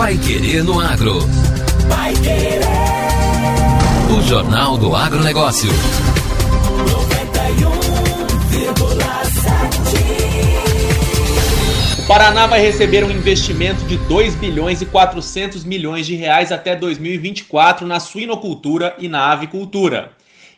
Pai Querer no Agro. Pai Querer. O Jornal do Agronegócio. 91,7. O Paraná vai receber um investimento de 2 bilhões e 400 milhões de reais até 2024 na suinocultura e na avicultura.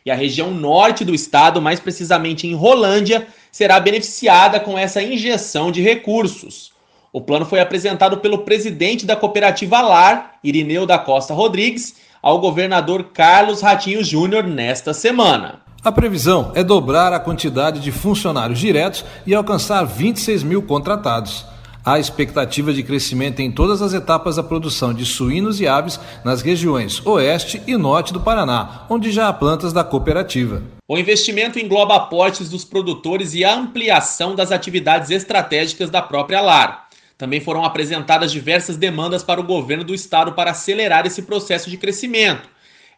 E a região norte do estado, mais precisamente em Rolândia, será beneficiada com essa injeção de recursos. O plano foi apresentado pelo presidente da cooperativa LAR, Irineu da Costa Rodrigues, ao governador Carlos Ratinho Júnior nesta semana. A previsão é dobrar a quantidade de funcionários diretos e alcançar 26 mil contratados. Há expectativa de crescimento em todas as etapas da produção de suínos e aves nas regiões oeste e norte do Paraná, onde já há plantas da cooperativa. O investimento engloba aportes dos produtores e a ampliação das atividades estratégicas da própria LAR. Também foram apresentadas diversas demandas para o governo do estado para acelerar esse processo de crescimento.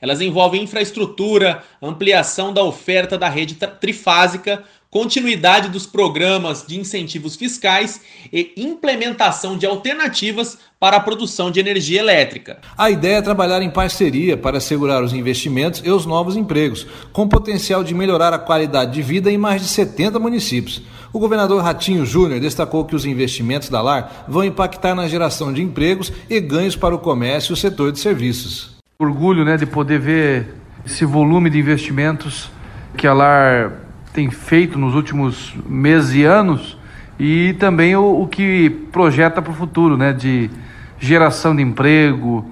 Elas envolvem infraestrutura, ampliação da oferta da rede trifásica, continuidade dos programas de incentivos fiscais e implementação de alternativas para a produção de energia elétrica. A ideia é trabalhar em parceria para assegurar os investimentos e os novos empregos, com potencial de melhorar a qualidade de vida em mais de 70 municípios. O governador Ratinho Júnior destacou que os investimentos da LAR vão impactar na geração de empregos e ganhos para o comércio e o setor de serviços. Orgulho né, de poder ver esse volume de investimentos que a LAR tem feito nos últimos meses e anos e também o, o que projeta para o futuro, né, de geração de emprego,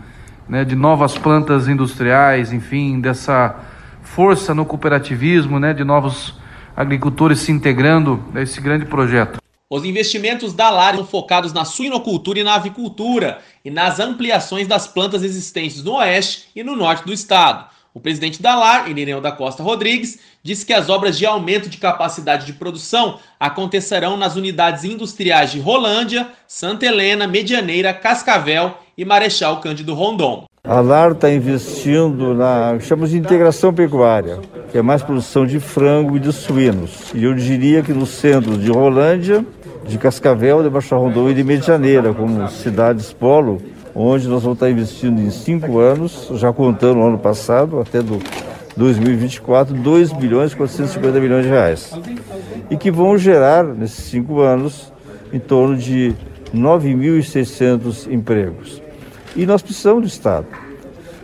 né, de novas plantas industriais, enfim, dessa força no cooperativismo, né, de novos agricultores se integrando a esse grande projeto. Os investimentos da LAR são focados na suinocultura e na avicultura e nas ampliações das plantas existentes no oeste e no norte do estado. O presidente da LAR, Irineu da Costa Rodrigues, disse que as obras de aumento de capacidade de produção acontecerão nas unidades industriais de Rolândia, Santa Helena, Medianeira, Cascavel e Marechal Cândido Rondon. A LAR está investindo na chamamos de integração pecuária, que é mais produção de frango e de suínos. E eu diria que no centro de Rolândia, de Cascavel, de Baixo Rondon e de Medianeira, como cidades polo, onde nós vamos estar investindo em cinco anos, já contando o ano passado, até do 2024, 2 bilhões e 450 milhões de reais. E que vão gerar, nesses cinco anos, em torno de 9.600 empregos. E nós precisamos do Estado.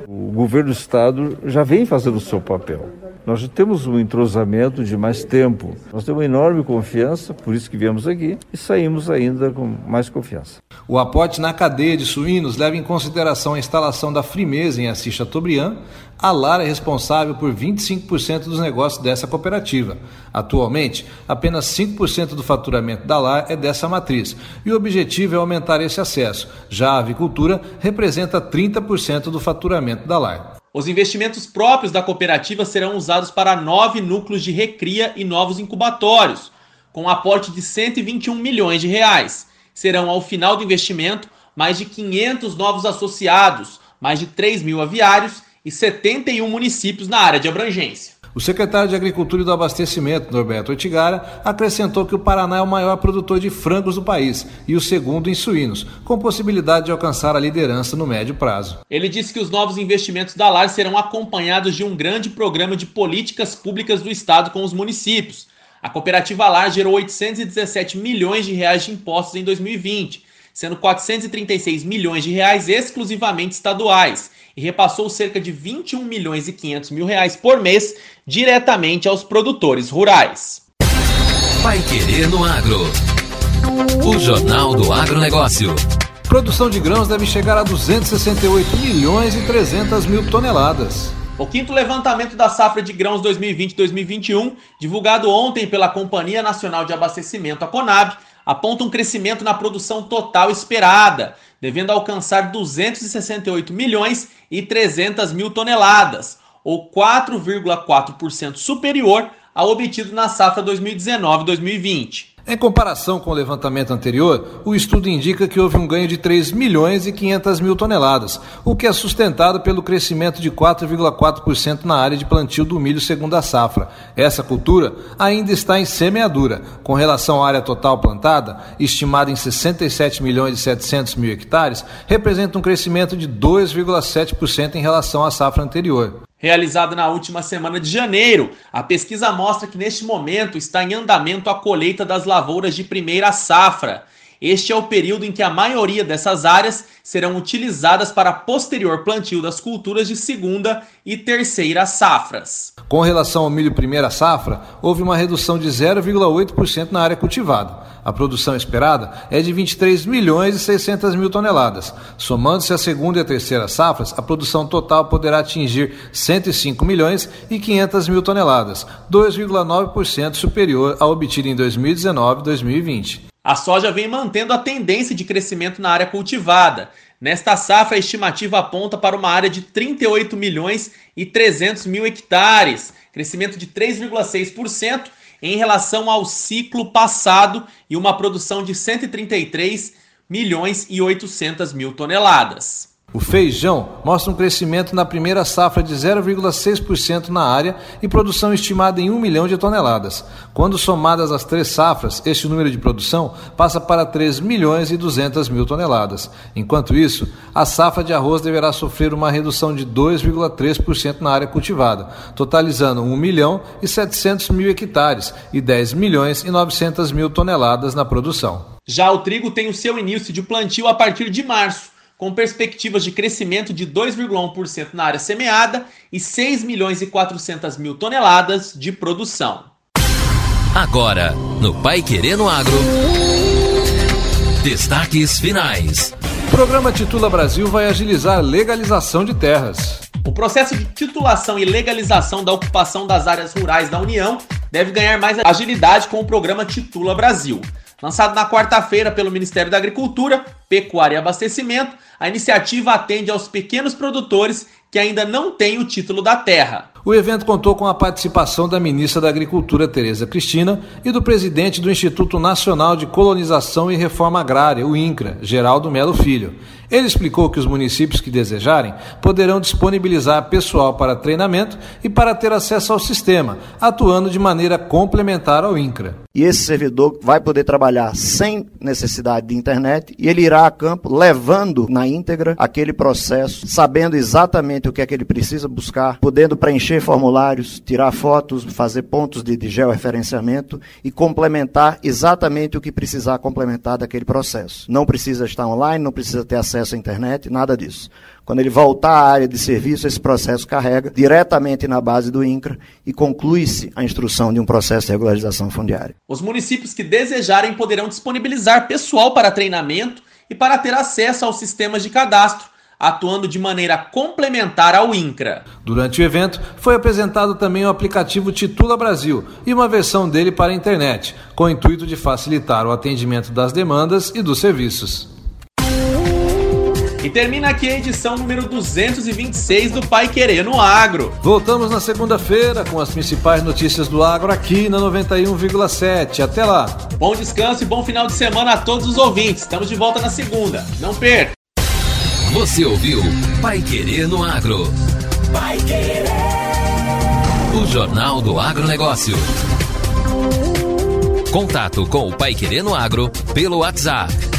O governo do Estado já vem fazendo o seu papel. Nós já temos um entrosamento de mais tempo. Nós temos uma enorme confiança, por isso que viemos aqui, e saímos ainda com mais confiança. O aporte na cadeia de suínos leva em consideração a instalação da Frimeza em Assis Chateaubriand. A Lara é responsável por 25% dos negócios dessa cooperativa. Atualmente, apenas 5% do faturamento da Lar é dessa matriz, e o objetivo é aumentar esse acesso. Já a avicultura representa 30% do faturamento da Lar. Os investimentos próprios da cooperativa serão usados para nove núcleos de recria e novos incubatórios, com um aporte de 121 milhões de reais. Serão, ao final do investimento, mais de 500 novos associados, mais de 3 mil aviários e 71 municípios na área de abrangência. O secretário de Agricultura e do Abastecimento, Norberto Otigara, acrescentou que o Paraná é o maior produtor de frangos do país e o segundo em suínos, com possibilidade de alcançar a liderança no médio prazo. Ele disse que os novos investimentos da LAR serão acompanhados de um grande programa de políticas públicas do Estado com os municípios. A cooperativa LAR gerou 817 milhões de reais de impostos em 2020, sendo 436 milhões de reais exclusivamente estaduais e repassou cerca de 21 milhões e 500 mil reais por mês diretamente aos produtores rurais. Vai Querer no Agro. O Jornal do Agronegócio. Produção de grãos deve chegar a 268 milhões e 300 mil toneladas. O quinto levantamento da safra de grãos 2020-2021, divulgado ontem pela Companhia Nacional de Abastecimento, a Conab, aponta um crescimento na produção total esperada, devendo alcançar 268 milhões e 300 mil toneladas, ou 4,4% superior ao obtido na safra 2019-2020. Em comparação com o levantamento anterior, o estudo indica que houve um ganho de 3 milhões e 500 mil toneladas, o que é sustentado pelo crescimento de 4,4% na área de plantio do milho segundo a safra. Essa cultura ainda está em semeadura. Com relação à área total plantada, estimada em 67 milhões e 700 mil hectares, representa um crescimento de 2,7% em relação à safra anterior realizada na última semana de janeiro. A pesquisa mostra que neste momento está em andamento a colheita das lavouras de primeira safra. Este é o período em que a maioria dessas áreas serão utilizadas para posterior plantio das culturas de segunda e terceira safras. Com relação ao milho primeira safra, houve uma redução de 0,8% na área cultivada. A produção esperada é de 23 milhões e 600 mil toneladas. Somando-se a segunda e a terceira safras, a produção total poderá atingir 105 milhões e 500 mil toneladas, 2,9% superior ao obtido em 2019 e 2020. A soja vem mantendo a tendência de crescimento na área cultivada. Nesta safra, a estimativa aponta para uma área de 38 milhões e 300 mil hectares, crescimento de 3,6% em relação ao ciclo passado e uma produção de 133 milhões e 800 mil toneladas. O feijão mostra um crescimento na primeira safra de 0,6% na área e produção estimada em 1 milhão de toneladas. Quando somadas as três safras, este número de produção passa para 3 milhões e 200 mil toneladas. Enquanto isso, a safra de arroz deverá sofrer uma redução de 2,3% na área cultivada, totalizando 1 milhão e 700 mil hectares e 10 milhões e 900 mil toneladas na produção. Já o trigo tem o seu início de plantio a partir de março com perspectivas de crescimento de 2,1% na área semeada e 6 milhões e 400 mil toneladas de produção. Agora, no Pai Querendo Agro. Destaques finais. O programa Titula Brasil vai agilizar a legalização de terras. O processo de titulação e legalização da ocupação das áreas rurais da União deve ganhar mais agilidade com o programa Titula Brasil. Lançado na quarta-feira pelo Ministério da Agricultura, Pecuária e Abastecimento, a iniciativa atende aos pequenos produtores que ainda não têm o título da terra. O evento contou com a participação da ministra da Agricultura, Tereza Cristina, e do presidente do Instituto Nacional de Colonização e Reforma Agrária, o INCRA, Geraldo Melo Filho. Ele explicou que os municípios que desejarem poderão disponibilizar pessoal para treinamento e para ter acesso ao sistema, atuando de maneira complementar ao INCRA. E esse servidor vai poder trabalhar sem necessidade de internet e ele irá a campo levando na íntegra aquele processo, sabendo exatamente o que é que ele precisa buscar, podendo preencher formulários, tirar fotos, fazer pontos de, de georreferenciamento e complementar exatamente o que precisar complementar daquele processo. Não precisa estar online, não precisa ter acesso acesso à internet, nada disso. Quando ele voltar à área de serviço, esse processo carrega diretamente na base do INCRA e conclui-se a instrução de um processo de regularização fundiária. Os municípios que desejarem poderão disponibilizar pessoal para treinamento e para ter acesso aos sistemas de cadastro, atuando de maneira complementar ao INCRA. Durante o evento, foi apresentado também o aplicativo Titula Brasil e uma versão dele para a internet, com o intuito de facilitar o atendimento das demandas e dos serviços. E termina aqui a edição número 226 do Pai Querer no Agro. Voltamos na segunda-feira com as principais notícias do agro aqui na 91,7. Até lá. Bom descanso e bom final de semana a todos os ouvintes. Estamos de volta na segunda. Não perca. Você ouviu Pai Querer no Agro. Pai Querer. O Jornal do Agronegócio. Contato com o Pai Querer no Agro pelo WhatsApp